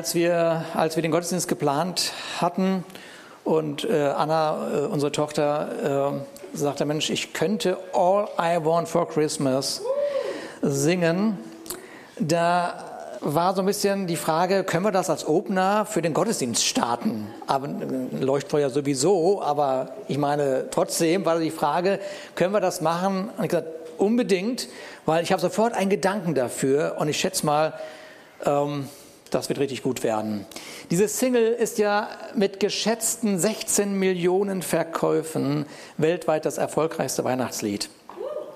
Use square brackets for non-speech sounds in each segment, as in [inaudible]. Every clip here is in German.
als wir, als wir den Gottesdienst geplant hatten und äh, Anna, äh, unsere Tochter, äh, sagte, Mensch, ich könnte All I Want for Christmas singen, da war so ein bisschen die Frage, können wir das als Opener für den Gottesdienst starten? Aber äh, Leuchtfeuer sowieso, aber ich meine, trotzdem war die Frage, können wir das machen? Und ich gesagt, unbedingt, weil ich habe sofort einen Gedanken dafür und ich schätze mal, ähm, das wird richtig gut werden. Diese Single ist ja mit geschätzten 16 Millionen Verkäufen weltweit das erfolgreichste Weihnachtslied.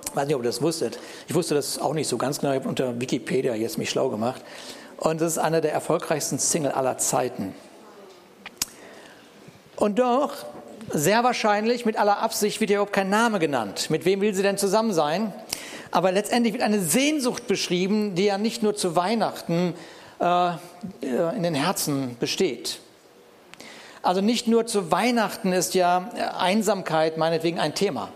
Ich weiß nicht, ob ihr das wusstet. Ich wusste das auch nicht so ganz genau. Ich habe unter Wikipedia jetzt mich schlau gemacht. Und es ist einer der erfolgreichsten Single aller Zeiten. Und doch, sehr wahrscheinlich, mit aller Absicht wird hier überhaupt kein Name genannt. Mit wem will sie denn zusammen sein? Aber letztendlich wird eine Sehnsucht beschrieben, die ja nicht nur zu Weihnachten in den Herzen besteht. Also nicht nur zu Weihnachten ist ja Einsamkeit meinetwegen ein Thema.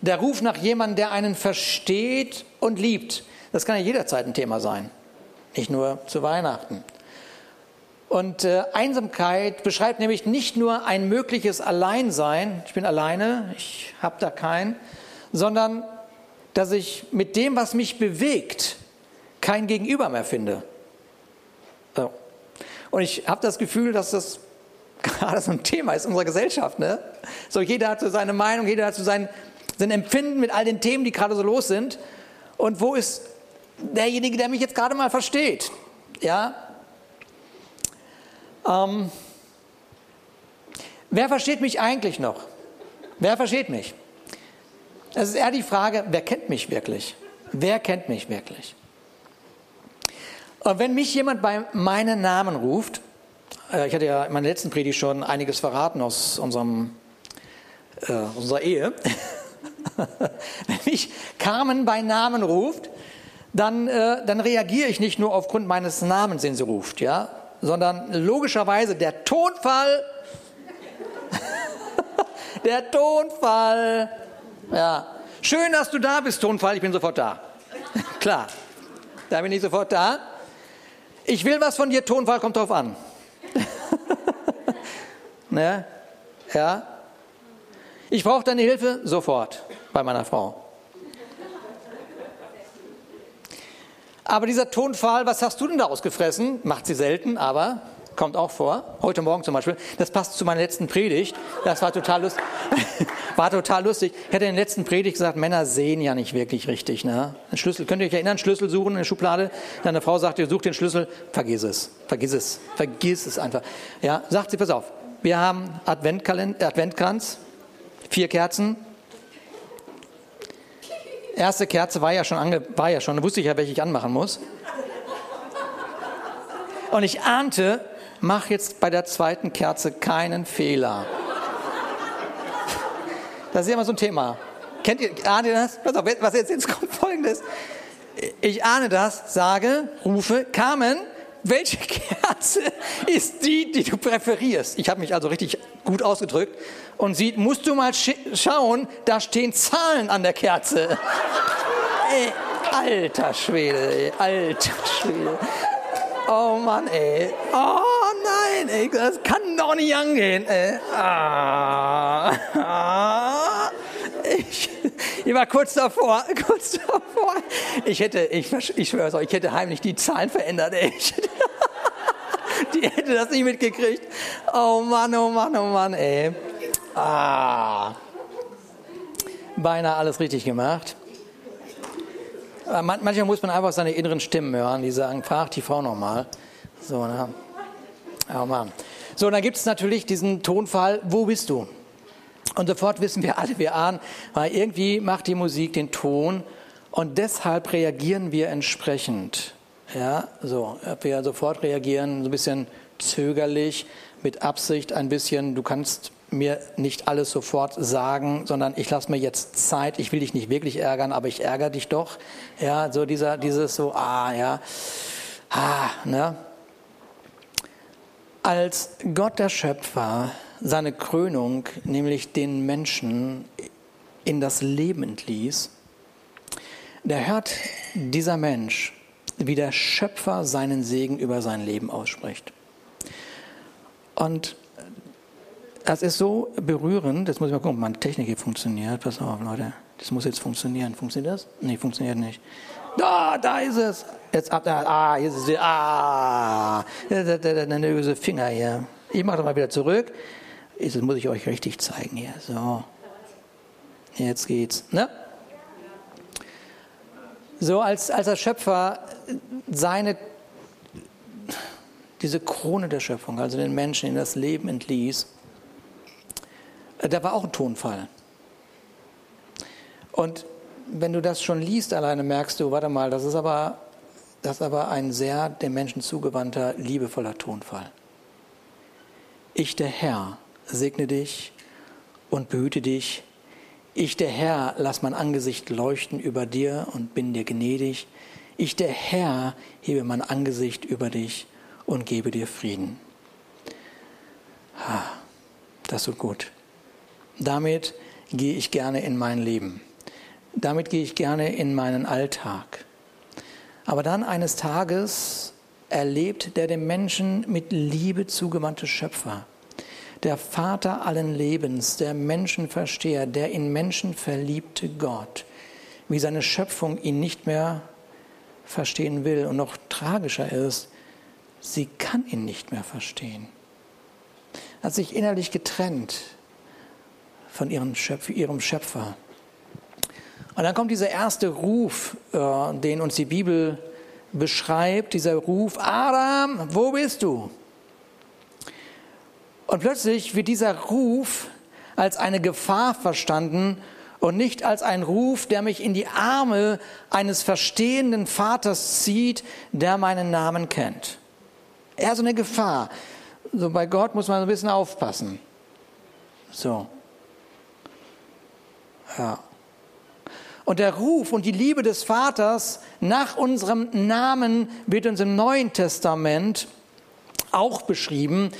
Der Ruf nach jemandem, der einen versteht und liebt, das kann ja jederzeit ein Thema sein, nicht nur zu Weihnachten. Und äh, Einsamkeit beschreibt nämlich nicht nur ein mögliches Alleinsein, ich bin alleine, ich habe da keinen, sondern dass ich mit dem, was mich bewegt, kein Gegenüber mehr finde. So. Und ich habe das Gefühl, dass das [laughs] gerade so ein Thema ist unserer Gesellschaft. Ne? So, jeder hat so seine Meinung, jeder hat so sein, sein Empfinden mit all den Themen, die gerade so los sind. Und wo ist derjenige, der mich jetzt gerade mal versteht? Ja? Ähm, wer versteht mich eigentlich noch? Wer versteht mich? Es ist eher die Frage, wer kennt mich wirklich? Wer kennt mich wirklich? Und wenn mich jemand bei meinem Namen ruft, äh, ich hatte ja in meiner letzten Predigt schon einiges verraten aus unserem, äh, unserer Ehe. [laughs] wenn mich Carmen bei Namen ruft, dann, äh, dann reagiere ich nicht nur aufgrund meines Namens, den sie ruft, ja, sondern logischerweise der Tonfall, [laughs] der Tonfall, ja. Schön, dass du da bist, Tonfall, ich bin sofort da. [laughs] Klar, da bin ich sofort da. Ich will was von dir, Tonfall kommt drauf an. [laughs] ne? Ja. Ich brauche deine Hilfe sofort bei meiner Frau. Aber dieser Tonfall, was hast du denn da ausgefressen? Macht sie selten, aber kommt auch vor. Heute Morgen zum Beispiel. Das passt zu meiner letzten Predigt. Das war total lustig. [laughs] war total lustig. Ich hatte in der letzten Predigt gesagt, Männer sehen ja nicht wirklich richtig. Ne? Ein Schlüssel, könnt ihr euch erinnern? Schlüssel suchen in der Schublade. Deine Frau sagt dir, such den Schlüssel. Vergiss es. Vergiss es. Vergiss es einfach. Ja, sagt sie, pass auf. Wir haben Adventkranz, vier Kerzen. Erste Kerze war ja schon, ange, war ja schon, wusste ich ja, welche ich anmachen muss. Und ich ahnte, mach jetzt bei der zweiten Kerze keinen Fehler. Das ist ja immer so ein Thema. Kennt ihr, ahnt ihr das? Pass auf, was jetzt, jetzt kommt folgendes. Ich ahne das, sage, rufe, Carmen, welche [laughs] Kerze ist die, die du präferierst? Ich habe mich also richtig gut ausgedrückt. Und sie, musst du mal schauen, da stehen Zahlen an der Kerze. [laughs] ey, alter Schwede, ey, alter Schwede. Oh Mann, ey. Oh nein, ey, das kann doch nicht angehen. Ey. Ah, ah. Ich, ich, war kurz davor, [laughs] kurz davor. Ich hätte, ich, ich schwöre euch, ich hätte heimlich die Zahlen verändert. Ey. [laughs] die hätte das nicht mitgekriegt. Oh Mann, oh Mann, oh Mann, ey. Ah. Beinahe alles richtig gemacht. Äh, manchmal muss man einfach seine inneren Stimmen hören, die sagen, frag die Frau nochmal. So, ne? Mann. So, und dann gibt es natürlich diesen Tonfall, wo bist du? Und sofort wissen wir alle, wir ahnen, weil irgendwie macht die Musik den Ton und deshalb reagieren wir entsprechend. Ja, so, wir sofort reagieren, so ein bisschen zögerlich, mit Absicht, ein bisschen, du kannst mir nicht alles sofort sagen, sondern ich lasse mir jetzt Zeit. Ich will dich nicht wirklich ärgern, aber ich ärgere dich doch. Ja, so dieser, dieses so, ah, ja, ah, ne? Als Gott der Schöpfer seine Krönung, nämlich den Menschen in das Leben entließ, da hört dieser Mensch wie der Schöpfer seinen Segen über sein Leben ausspricht. Und das ist so berührend, jetzt muss ich mal gucken, ob meine Technik hier funktioniert. Pass auf, Leute, das muss jetzt funktionieren. Funktioniert das? Nee, funktioniert nicht. Da, da ist es. Jetzt ab da. Ah, hier ist es. Ah, der, der, der nervöse Finger hier. Ich mache das mal wieder zurück. Jetzt muss ich euch richtig zeigen hier. So. Jetzt geht's. Ne? So, als, als der Schöpfer seine, diese Krone der Schöpfung, also den Menschen in das Leben entließ, da war auch ein Tonfall. Und wenn du das schon liest alleine, merkst du, warte mal, das ist aber, das ist aber ein sehr dem Menschen zugewandter, liebevoller Tonfall. Ich, der Herr, segne dich und behüte dich. Ich, der Herr, lass mein Angesicht leuchten über dir und bin dir gnädig. Ich, der Herr, hebe mein Angesicht über dich und gebe dir Frieden. Ha, das tut gut. Damit gehe ich gerne in mein Leben. Damit gehe ich gerne in meinen Alltag. Aber dann eines Tages erlebt der dem Menschen mit Liebe zugewandte Schöpfer, der Vater allen Lebens, der Menschenversteher, der in Menschen verliebte Gott, wie seine Schöpfung ihn nicht mehr verstehen will. Und noch tragischer ist, sie kann ihn nicht mehr verstehen. Er hat sich innerlich getrennt von ihrem Schöpfer. Und dann kommt dieser erste Ruf, äh, den uns die Bibel beschreibt, dieser Ruf, Adam, wo bist du? Und plötzlich wird dieser Ruf als eine Gefahr verstanden und nicht als ein Ruf, der mich in die Arme eines verstehenden Vaters zieht, der meinen Namen kennt. Eher so eine Gefahr. So bei Gott muss man ein bisschen aufpassen. So. Ja. Und der Ruf und die Liebe des Vaters nach unserem Namen wird uns im Neuen Testament auch beschrieben.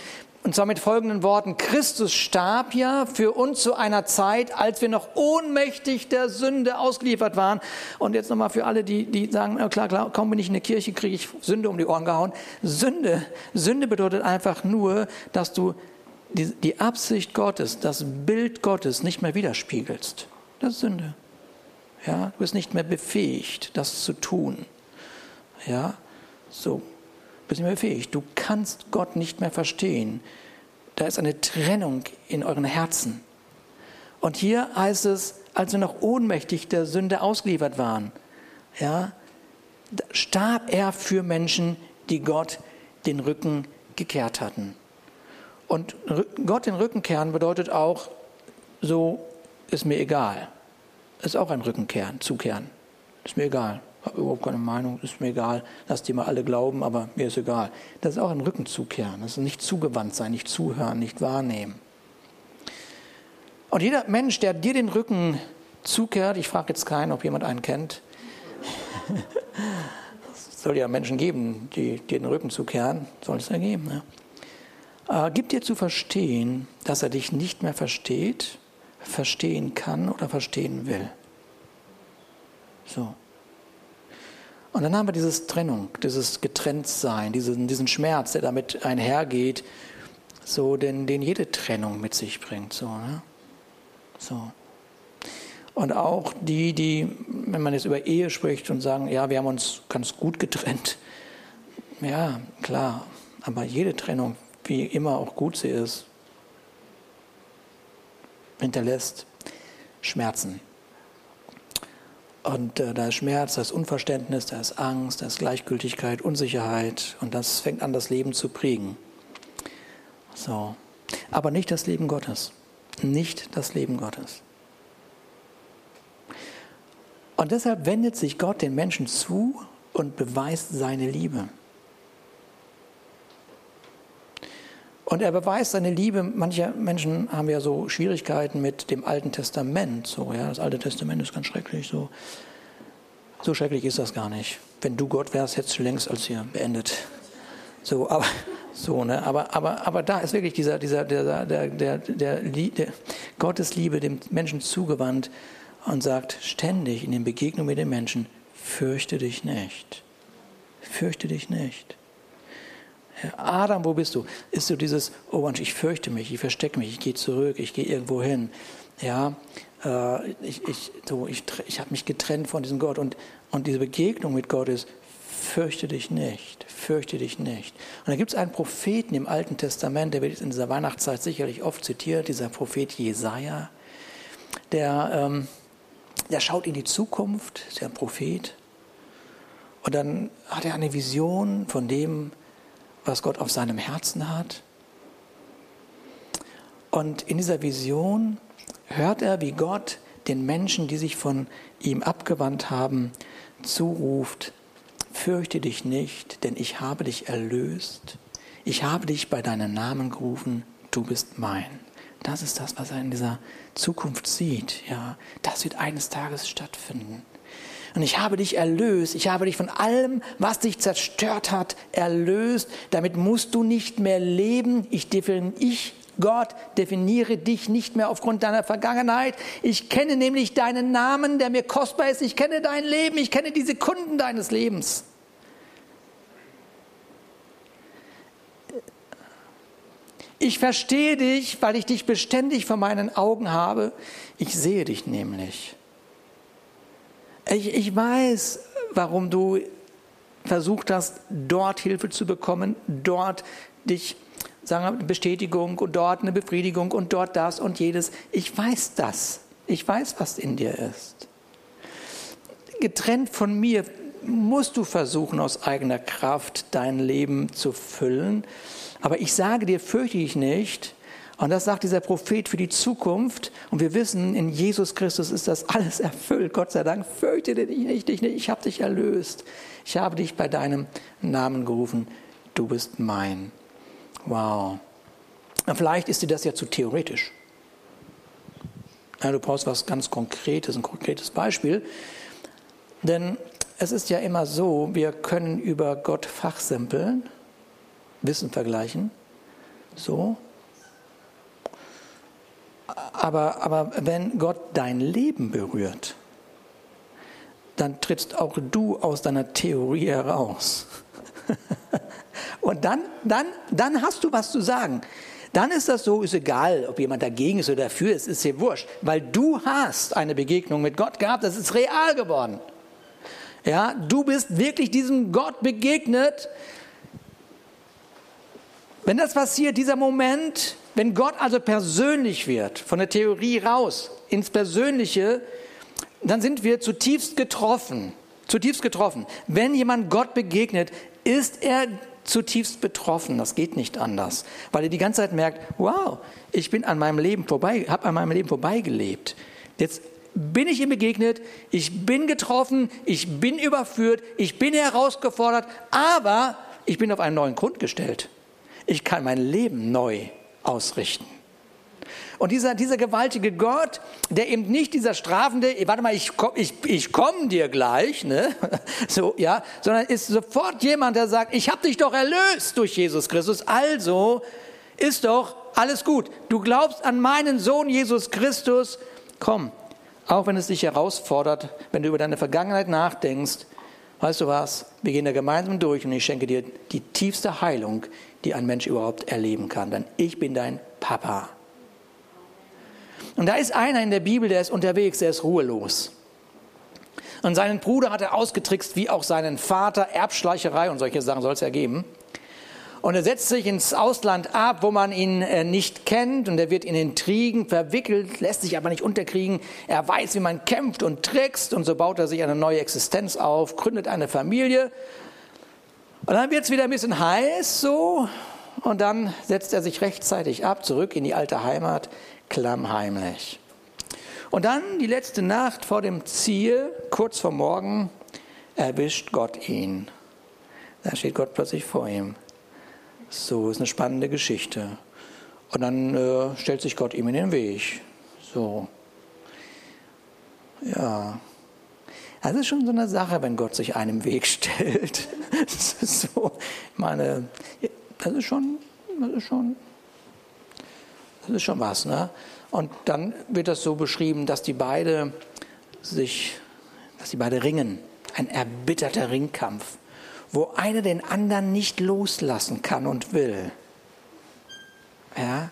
Und zwar mit folgenden Worten. Christus starb ja für uns zu einer Zeit, als wir noch ohnmächtig der Sünde ausgeliefert waren. Und jetzt nochmal für alle, die, die sagen, klar, klar, kaum bin ich in die Kirche, kriege ich Sünde um die Ohren gehauen. Sünde, Sünde bedeutet einfach nur, dass du die, die Absicht Gottes, das Bild Gottes nicht mehr widerspiegelst. Das ist Sünde. Ja, du bist nicht mehr befähigt, das zu tun. Ja, so, du bist nicht mehr befähigt. Du kannst Gott nicht mehr verstehen. Da ist eine Trennung in euren Herzen. Und hier heißt es, als wir noch ohnmächtig der Sünde ausgeliefert waren, ja, starb er für Menschen, die Gott den Rücken gekehrt hatten. Und Gott den Rücken kehren bedeutet auch, so ist mir egal ist auch ein Rückenkehren, Zukehren. Ist mir egal. Habe überhaupt keine Meinung, ist mir egal. Lass die mal alle glauben, aber mir ist egal. Das ist auch ein Rückenzukehren. Das ist nicht zugewandt sein, nicht zuhören, nicht wahrnehmen. Und jeder Mensch, der dir den Rücken zukehrt, ich frage jetzt keinen, ob jemand einen kennt. es [laughs] soll ja Menschen geben, die dir den Rücken zukehren, soll es ja geben. Ne? Äh, gibt dir zu verstehen, dass er dich nicht mehr versteht verstehen kann oder verstehen will. So. Und dann haben wir dieses Trennung, dieses Getrenntsein, diesen, diesen Schmerz, der damit einhergeht, so, den, den jede Trennung mit sich bringt. So, ne? so. Und auch die, die, wenn man jetzt über Ehe spricht und sagen, ja, wir haben uns ganz gut getrennt. Ja, klar, aber jede Trennung, wie immer auch gut sie ist, hinterlässt Schmerzen. Und äh, da ist Schmerz, da ist Unverständnis, da ist Angst, da ist Gleichgültigkeit, Unsicherheit und das fängt an, das Leben zu prägen. So. Aber nicht das Leben Gottes. Nicht das Leben Gottes. Und deshalb wendet sich Gott den Menschen zu und beweist seine Liebe. Und er beweist seine Liebe. Manche Menschen haben ja so Schwierigkeiten mit dem Alten Testament. So, ja, das Alte Testament ist ganz schrecklich. So, so schrecklich ist das gar nicht. Wenn du Gott wärst, hättest du längst als hier beendet. So, aber so, ne? Aber, aber, aber da ist wirklich dieser, dieser, der, der, der, der, der Gottes Liebe dem Menschen zugewandt und sagt ständig in den Begegnungen mit den Menschen: Fürchte dich nicht. fürchte dich nicht. Adam, wo bist du? Ist so dieses, oh Mensch, ich fürchte mich, ich verstecke mich, ich gehe zurück, ich gehe irgendwo hin. Ja, äh, ich, ich, so, ich, ich habe mich getrennt von diesem Gott. Und, und diese Begegnung mit Gott ist, fürchte dich nicht, fürchte dich nicht. Und da gibt es einen Propheten im Alten Testament, der wird in dieser Weihnachtszeit sicherlich oft zitiert, dieser Prophet Jesaja, der, ähm, der schaut in die Zukunft, ist ja ein Prophet. Und dann hat er eine Vision von dem, was Gott auf seinem Herzen hat. Und in dieser Vision hört er, wie Gott den Menschen, die sich von ihm abgewandt haben, zuruft, fürchte dich nicht, denn ich habe dich erlöst, ich habe dich bei deinem Namen gerufen, du bist mein. Das ist das, was er in dieser Zukunft sieht. Ja, das wird eines Tages stattfinden. Und ich habe dich erlöst. Ich habe dich von allem, was dich zerstört hat, erlöst. Damit musst du nicht mehr leben. Ich, ich Gott, definiere dich nicht mehr aufgrund deiner Vergangenheit. Ich kenne nämlich deinen Namen, der mir kostbar ist. Ich kenne dein Leben. Ich kenne die Sekunden deines Lebens. Ich verstehe dich, weil ich dich beständig vor meinen Augen habe. Ich sehe dich nämlich. Ich, ich weiß, warum du versucht hast, dort Hilfe zu bekommen, dort dich, sagen wir, Bestätigung und dort eine Befriedigung und dort das und jedes. Ich weiß das. Ich weiß, was in dir ist. Getrennt von mir musst du versuchen, aus eigener Kraft dein Leben zu füllen. Aber ich sage dir, fürchte dich nicht, und das sagt dieser Prophet für die Zukunft. Und wir wissen, in Jesus Christus ist das alles erfüllt. Gott sei Dank, fürchte dich nicht, dich nicht. Ich habe dich erlöst. Ich habe dich bei deinem Namen gerufen. Du bist mein. Wow. Und vielleicht ist dir das ja zu theoretisch. Ja, du brauchst was ganz Konkretes, ein konkretes Beispiel. Denn es ist ja immer so, wir können über Gott fachsimpeln, Wissen vergleichen. So, aber, aber wenn Gott dein Leben berührt, dann trittst auch du aus deiner Theorie heraus. [laughs] Und dann, dann, dann hast du was zu sagen. Dann ist das so, ist egal, ob jemand dagegen ist oder dafür ist, ist dir wurscht, weil du hast eine Begegnung mit Gott gehabt, das ist real geworden. Ja, du bist wirklich diesem Gott begegnet. Wenn das passiert, dieser Moment, wenn Gott also persönlich wird, von der Theorie raus ins Persönliche, dann sind wir zutiefst getroffen. Zutiefst getroffen. Wenn jemand Gott begegnet, ist er zutiefst betroffen. Das geht nicht anders, weil er die ganze Zeit merkt: Wow, ich bin an meinem Leben vorbei, habe an meinem Leben vorbeigelebt. Jetzt bin ich ihm begegnet, ich bin getroffen, ich bin überführt, ich bin herausgefordert, aber ich bin auf einen neuen Grund gestellt. Ich kann mein Leben neu ausrichten. Und dieser, dieser gewaltige Gott, der eben nicht dieser strafende, warte mal, ich komme ich, ich komm dir gleich, ne? [laughs] so, ja, sondern ist sofort jemand, der sagt, ich habe dich doch erlöst durch Jesus Christus, also ist doch alles gut. Du glaubst an meinen Sohn Jesus Christus, komm, auch wenn es dich herausfordert, wenn du über deine Vergangenheit nachdenkst, weißt du was, wir gehen da gemeinsam durch und ich schenke dir die tiefste Heilung, die ein Mensch überhaupt erleben kann. Denn ich bin dein Papa. Und da ist einer in der Bibel, der ist unterwegs, der ist ruhelos. Und seinen Bruder hat er ausgetrickst, wie auch seinen Vater, Erbschleicherei und solche Sachen soll es ja geben. Und er setzt sich ins Ausland ab, wo man ihn äh, nicht kennt und er wird in Intrigen verwickelt, lässt sich aber nicht unterkriegen. Er weiß, wie man kämpft und trickst und so baut er sich eine neue Existenz auf, gründet eine Familie und dann wird es wieder ein bisschen heiß so und dann setzt er sich rechtzeitig ab, zurück in die alte Heimat, klammheimlich. Und dann die letzte Nacht vor dem Ziel, kurz vor Morgen, erwischt Gott ihn. Da steht Gott plötzlich vor ihm. So ist eine spannende Geschichte. Und dann äh, stellt sich Gott ihm in den Weg. So. Ja. Das ist schon so eine Sache, wenn Gott sich einem Weg [laughs] stellt. Das ist so, meine, das ist schon, das ist schon, das ist schon was, ne? Und dann wird das so beschrieben, dass die beide sich, dass die beide ringen, ein erbitterter Ringkampf. wo einer den anderen nicht loslassen kann und will. Ja?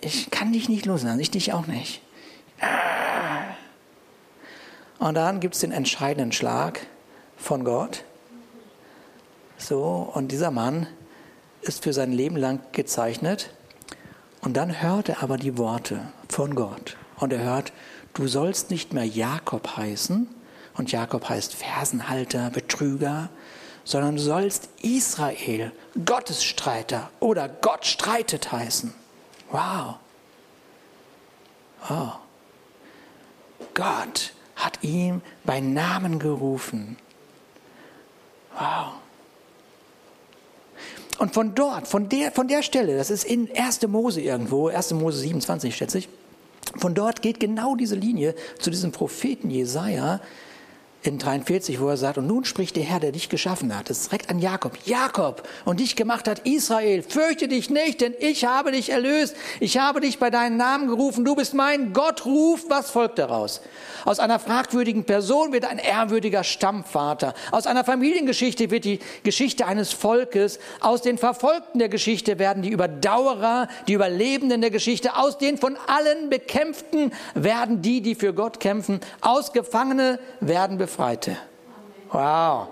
Ich kann dich nicht loslassen, ich dich auch nicht. Und dann gibt es den entscheidenden Schlag von Gott. So, und dieser Mann ist für sein Leben lang gezeichnet. Und dann hört er aber die Worte von Gott. Und er hört, du sollst nicht mehr Jakob heißen, und Jakob heißt Fersenhalter, Betrüger, sondern du sollst Israel, Gottesstreiter oder Gott streitet heißen. Wow. Oh. Gott hat ihn bei Namen gerufen. Wow. Und von dort, von der, von der Stelle, das ist in 1. Mose irgendwo, 1. Mose 27 schätze ich, von dort geht genau diese Linie zu diesem Propheten Jesaja, in 43, wo er sagt, und nun spricht der Herr, der dich geschaffen hat, das ist direkt an Jakob, Jakob, und dich gemacht hat, Israel, fürchte dich nicht, denn ich habe dich erlöst, ich habe dich bei deinen Namen gerufen, du bist mein Gott, ruf, was folgt daraus? Aus einer fragwürdigen Person wird ein ehrwürdiger Stammvater, aus einer Familiengeschichte wird die Geschichte eines Volkes, aus den Verfolgten der Geschichte werden die Überdauerer, die Überlebenden der Geschichte, aus den von allen Bekämpften werden die, die für Gott kämpfen, aus Gefangene werden. Befreite. Wow.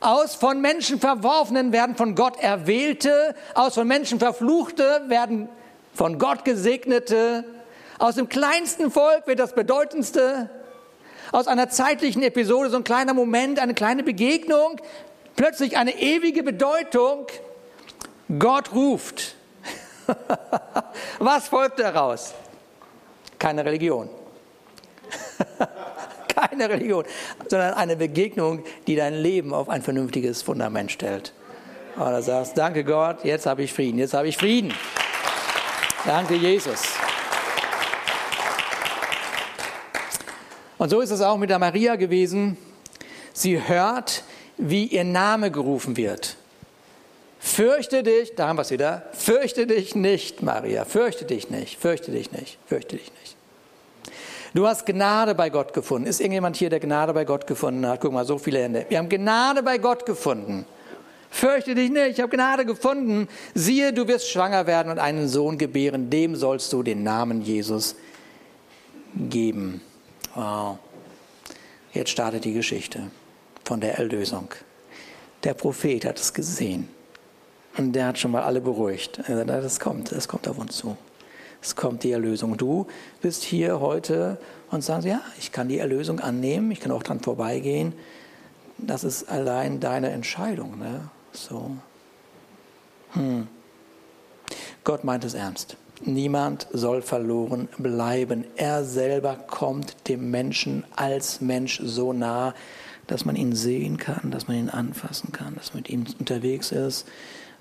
Aus von Menschen Verworfenen werden von Gott Erwählte, aus von Menschen Verfluchte werden von Gott Gesegnete, aus dem kleinsten Volk wird das Bedeutendste, aus einer zeitlichen Episode, so ein kleiner Moment, eine kleine Begegnung, plötzlich eine ewige Bedeutung. Gott ruft. [laughs] Was folgt daraus? Keine Religion. [laughs] keine Religion, sondern eine Begegnung, die dein Leben auf ein vernünftiges Fundament stellt. Oder sagst, danke Gott, jetzt habe ich Frieden, jetzt habe ich Frieden. Danke Jesus. Und so ist es auch mit der Maria gewesen. Sie hört, wie ihr Name gerufen wird. Fürchte dich, da haben wir es wieder, fürchte dich nicht, Maria, fürchte dich nicht, fürchte dich nicht, fürchte dich nicht. Du hast Gnade bei Gott gefunden. Ist irgendjemand hier, der Gnade bei Gott gefunden hat? Guck mal, so viele Hände. Wir haben Gnade bei Gott gefunden. Fürchte dich nicht, ich habe Gnade gefunden. Siehe, du wirst schwanger werden und einen Sohn gebären. Dem sollst du den Namen Jesus geben. Wow. Jetzt startet die Geschichte von der Erlösung. Der Prophet hat es gesehen. Und der hat schon mal alle beruhigt. Das kommt, das kommt auf uns zu es kommt die Erlösung. Du bist hier heute und sagst, ja, ich kann die Erlösung annehmen, ich kann auch dran vorbeigehen. Das ist allein deine Entscheidung. Ne? So. Hm. Gott meint es ernst. Niemand soll verloren bleiben. Er selber kommt dem Menschen als Mensch so nah, dass man ihn sehen kann, dass man ihn anfassen kann, dass man mit ihm unterwegs ist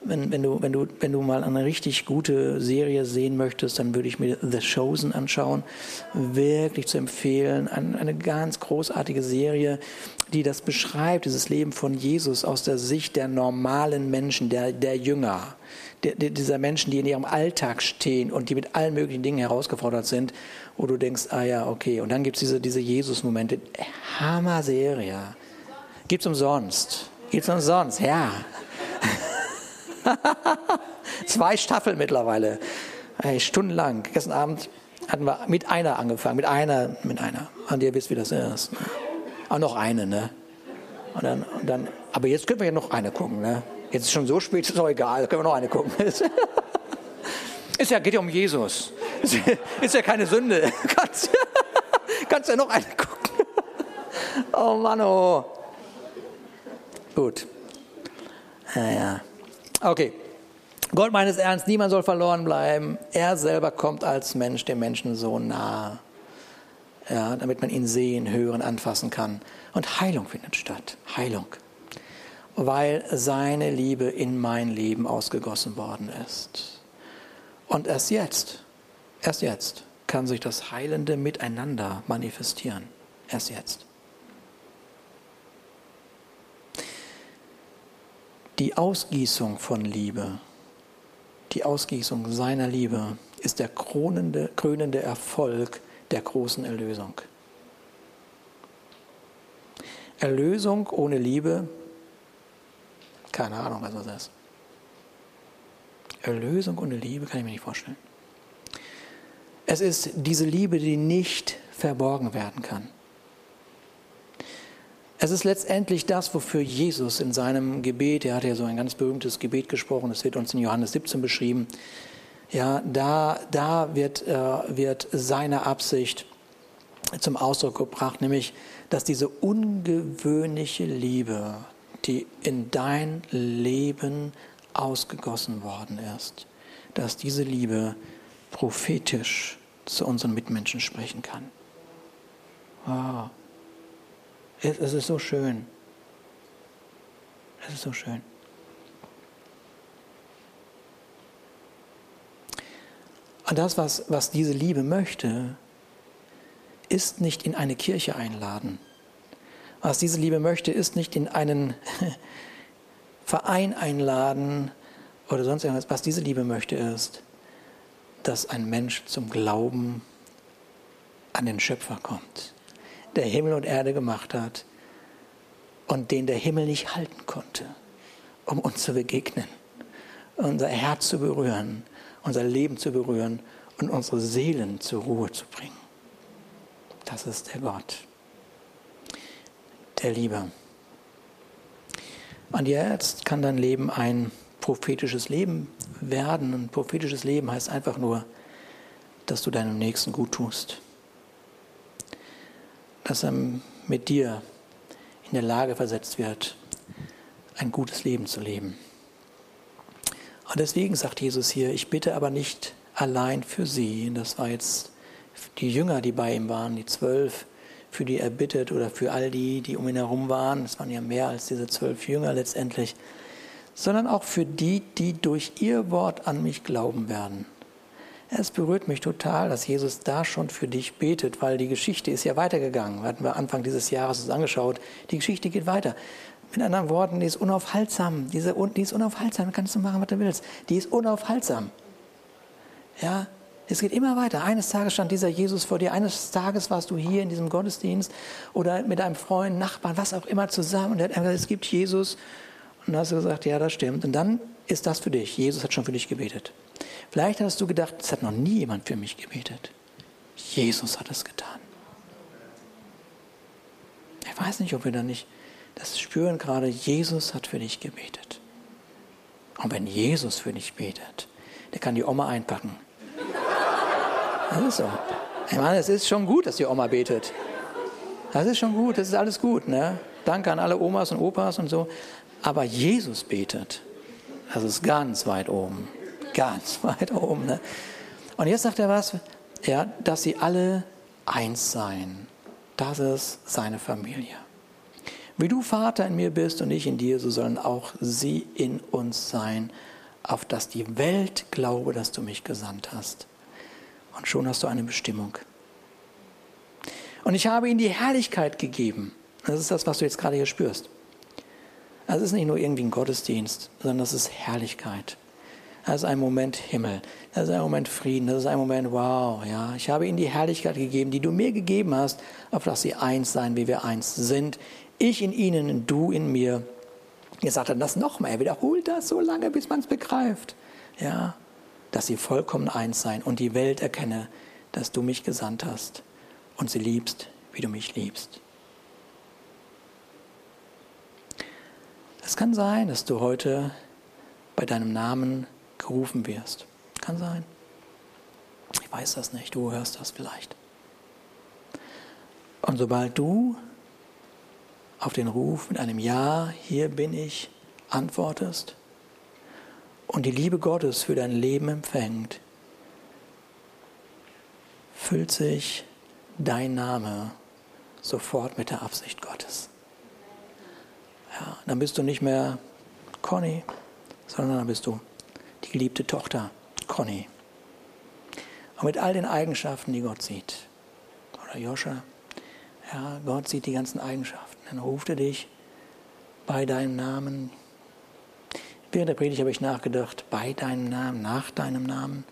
wenn, wenn, du, wenn, du, wenn du mal eine richtig gute Serie sehen möchtest, dann würde ich mir The Chosen anschauen. Wirklich zu empfehlen. Eine, eine ganz großartige Serie, die das beschreibt, dieses Leben von Jesus aus der Sicht der normalen Menschen, der, der Jünger. Der, dieser Menschen, die in ihrem Alltag stehen und die mit allen möglichen Dingen herausgefordert sind, wo du denkst, ah ja, okay. Und dann gibt es diese, diese Jesus-Momente. Hammer-Serie. Gibt's umsonst. Gibt's umsonst, ja. [laughs] Zwei Staffeln mittlerweile. Hey, stundenlang. Gestern Abend hatten wir mit einer angefangen. Mit einer, mit einer. Und ihr wisst, wie das ist. Auch noch eine, ne? Und dann, und dann, aber jetzt können wir ja noch eine gucken, ne? Jetzt ist schon so spät, ist auch egal, können wir noch eine gucken. [laughs] ist ja, geht ja um Jesus. [laughs] Ist ja keine Sünde. Kannst, kannst ja noch eine gucken. Oh Mann, oh. Gut. Ja, ja. Okay. Gott meint es ernst, niemand soll verloren bleiben. Er selber kommt als Mensch dem Menschen so nah, ja, damit man ihn sehen, hören, anfassen kann. Und Heilung findet statt. Heilung. Weil seine Liebe in mein Leben ausgegossen worden ist. Und erst jetzt, erst jetzt kann sich das heilende Miteinander manifestieren. Erst jetzt. Die Ausgießung von Liebe, die Ausgießung seiner Liebe ist der krönende, krönende Erfolg der großen Erlösung. Erlösung ohne Liebe, keine Ahnung, was das ist. Erlösung ohne Liebe kann ich mir nicht vorstellen. Es ist diese Liebe, die nicht verborgen werden kann. Es ist letztendlich das, wofür Jesus in seinem Gebet, er hat ja so ein ganz berühmtes Gebet gesprochen, das wird uns in Johannes 17 beschrieben, ja, da, da wird, äh, wird seine Absicht zum Ausdruck gebracht, nämlich, dass diese ungewöhnliche Liebe, die in dein Leben ausgegossen worden ist, dass diese Liebe prophetisch zu unseren Mitmenschen sprechen kann. Wow. Es ist so schön. Es ist so schön. Und das, was, was diese Liebe möchte, ist nicht in eine Kirche einladen. Was diese Liebe möchte, ist nicht in einen [laughs] Verein einladen oder sonst irgendwas. Was diese Liebe möchte, ist, dass ein Mensch zum Glauben an den Schöpfer kommt, der Himmel und Erde gemacht hat und den der Himmel nicht halten konnte, um uns zu begegnen, unser Herz zu berühren, unser Leben zu berühren und unsere Seelen zur Ruhe zu bringen. Das ist der Gott, der Liebe. Und jetzt kann dein Leben ein prophetisches Leben werden. Ein prophetisches Leben heißt einfach nur, dass du deinem Nächsten gut tust. Dass er mit dir in der Lage versetzt wird, ein gutes Leben zu leben. Und deswegen sagt Jesus hier, ich bitte aber nicht allein für sie. Das war jetzt die Jünger, die bei ihm waren, die zwölf, für die er bittet oder für all die, die um ihn herum waren. Es waren ja mehr als diese zwölf Jünger letztendlich sondern auch für die, die durch ihr Wort an mich glauben werden. Es berührt mich total, dass Jesus da schon für dich betet, weil die Geschichte ist ja weitergegangen. Hatten wir Anfang dieses Jahres uns angeschaut. Die Geschichte geht weiter. Mit anderen Worten, die ist unaufhaltsam. Diese, die ist unaufhaltsam. Du kannst du machen, was du willst. Die ist unaufhaltsam. Ja, es geht immer weiter. Eines Tages stand dieser Jesus vor dir. Eines Tages warst du hier in diesem Gottesdienst oder mit einem Freund, Nachbarn, was auch immer zusammen. Und er hat gesagt, es gibt Jesus und hast du gesagt, ja, das stimmt. Und dann ist das für dich. Jesus hat schon für dich gebetet. Vielleicht hast du gedacht, es hat noch nie jemand für mich gebetet. Jesus hat es getan. Ich weiß nicht, ob wir da nicht das spüren gerade. Jesus hat für dich gebetet. Und wenn Jesus für dich betet, der kann die Oma einpacken. Das ist so. Ich meine, es ist schon gut, dass die Oma betet. Das ist schon gut, das ist alles gut. Ne? Danke an alle Omas und Opas und so. Aber Jesus betet. Das ist ganz weit oben. Ganz [laughs] weit oben. Ne? Und jetzt sagt er was? Ja, dass sie alle eins seien. Das ist seine Familie. Wie du Vater in mir bist und ich in dir, so sollen auch sie in uns sein, auf dass die Welt glaube, dass du mich gesandt hast. Und schon hast du eine Bestimmung. Und ich habe ihnen die Herrlichkeit gegeben. Das ist das, was du jetzt gerade hier spürst. Also es ist nicht nur irgendwie ein Gottesdienst, sondern das ist Herrlichkeit. Das ist ein Moment Himmel. Das ist ein Moment Frieden. Das ist ein Moment Wow. Ja, ich habe ihnen die Herrlichkeit gegeben, die du mir gegeben hast, auf dass sie eins sein, wie wir eins sind. Ich in ihnen, du in mir. Ihr sagt dann das nochmal. Er wiederholt das so lange, bis man es begreift. Ja, dass sie vollkommen eins sein und die Welt erkenne, dass du mich gesandt hast und sie liebst, wie du mich liebst. Es kann sein, dass du heute bei deinem Namen gerufen wirst. Kann sein. Ich weiß das nicht, du hörst das vielleicht. Und sobald du auf den Ruf mit einem Ja, hier bin ich, antwortest und die Liebe Gottes für dein Leben empfängt, füllt sich dein Name sofort mit der Absicht Gottes. Ja, dann bist du nicht mehr Conny, sondern dann bist du die geliebte Tochter Conny. Und mit all den Eigenschaften, die Gott sieht. Oder Joscha. Ja, Gott sieht die ganzen Eigenschaften. Dann ruft er dich bei deinem Namen. Während der Predigt habe ich nachgedacht, bei deinem Namen, nach deinem Namen.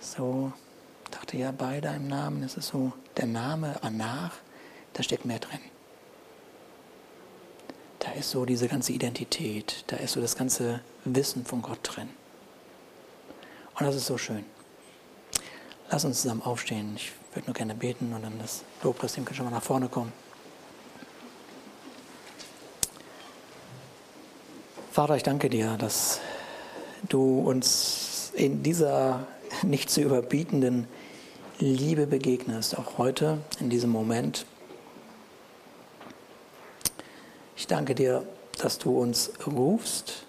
So, dachte ja, bei deinem Namen, das ist so der Name nach, da steckt mehr drin. Da ist so diese ganze Identität, da ist so das ganze Wissen von Gott drin. Und das ist so schön. Lass uns zusammen aufstehen. Ich würde nur gerne beten und dann das Lobpreisteam kann schon mal nach vorne kommen. Vater, ich danke dir, dass du uns in dieser nicht zu überbietenden Liebe begegnest, auch heute in diesem Moment. Ich danke dir, dass du uns rufst.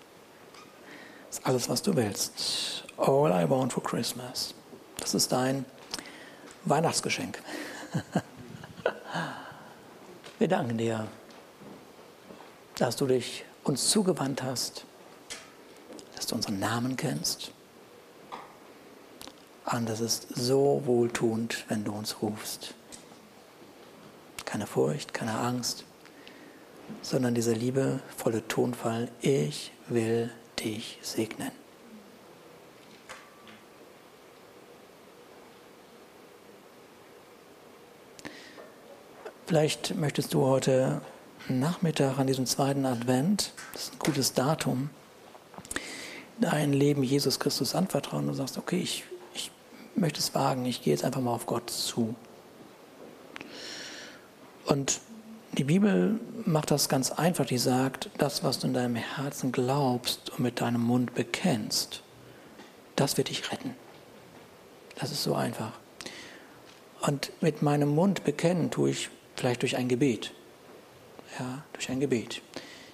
Das ist alles, was du willst. All I want for Christmas. Das ist dein Weihnachtsgeschenk. [laughs] Wir danken dir, dass du dich uns zugewandt hast, dass du unseren Namen kennst. Und das ist so wohltuend, wenn du uns rufst. Keine Furcht, keine Angst, sondern dieser liebevolle Tonfall, ich will dich segnen. Vielleicht möchtest du heute Nachmittag an diesem zweiten Advent, das ist ein gutes Datum, dein Leben Jesus Christus anvertrauen und sagst, okay, ich, ich möchte es wagen, ich gehe jetzt einfach mal auf Gott zu. Und die Bibel macht das ganz einfach, die sagt, das, was du in deinem Herzen glaubst und mit deinem Mund bekennst, das wird dich retten. Das ist so einfach. Und mit meinem Mund bekennen tue ich vielleicht durch ein Gebet. Ja, durch ein Gebet.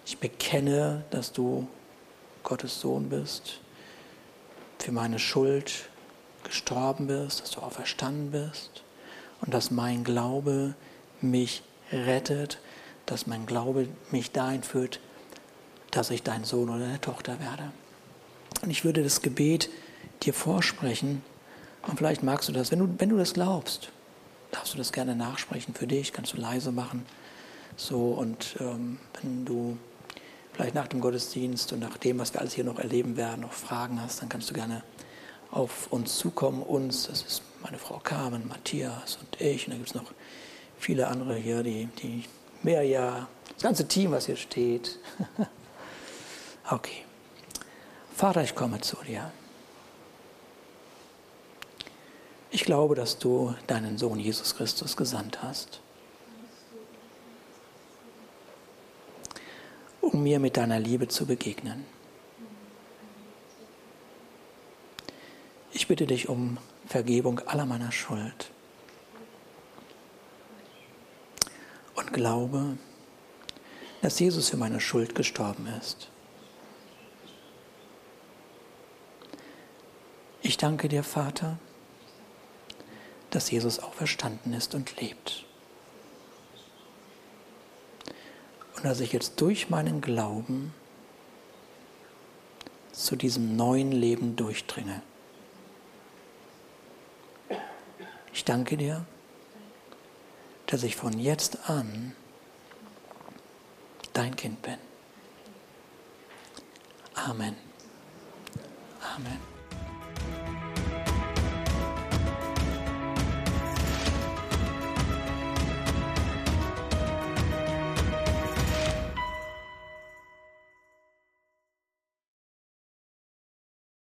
Ich bekenne, dass du Gottes Sohn bist, für meine Schuld gestorben bist, dass du auferstanden bist und dass mein Glaube mich rettet, dass mein Glaube mich dahin führt, dass ich dein Sohn oder deine Tochter werde. Und ich würde das Gebet dir vorsprechen und vielleicht magst du das, wenn du, wenn du das glaubst, darfst du das gerne nachsprechen für dich, kannst du leise machen. So, und ähm, wenn du vielleicht nach dem Gottesdienst und nach dem, was wir alles hier noch erleben werden, noch Fragen hast, dann kannst du gerne auf uns zukommen. Uns, das ist meine Frau Carmen, Matthias und ich. Und da gibt es noch viele andere hier, die, die mehr ja, das ganze Team, was hier steht. [laughs] okay. Vater, ich komme zu dir. Ich glaube, dass du deinen Sohn Jesus Christus gesandt hast, um mir mit deiner Liebe zu begegnen. Ich bitte dich um Vergebung aller meiner Schuld. Und glaube, dass Jesus für meine Schuld gestorben ist. Ich danke dir, Vater, dass Jesus auch verstanden ist und lebt. Und dass ich jetzt durch meinen Glauben zu diesem neuen Leben durchdringe. Ich danke dir dass ich von jetzt an dein Kind bin. Amen. Amen.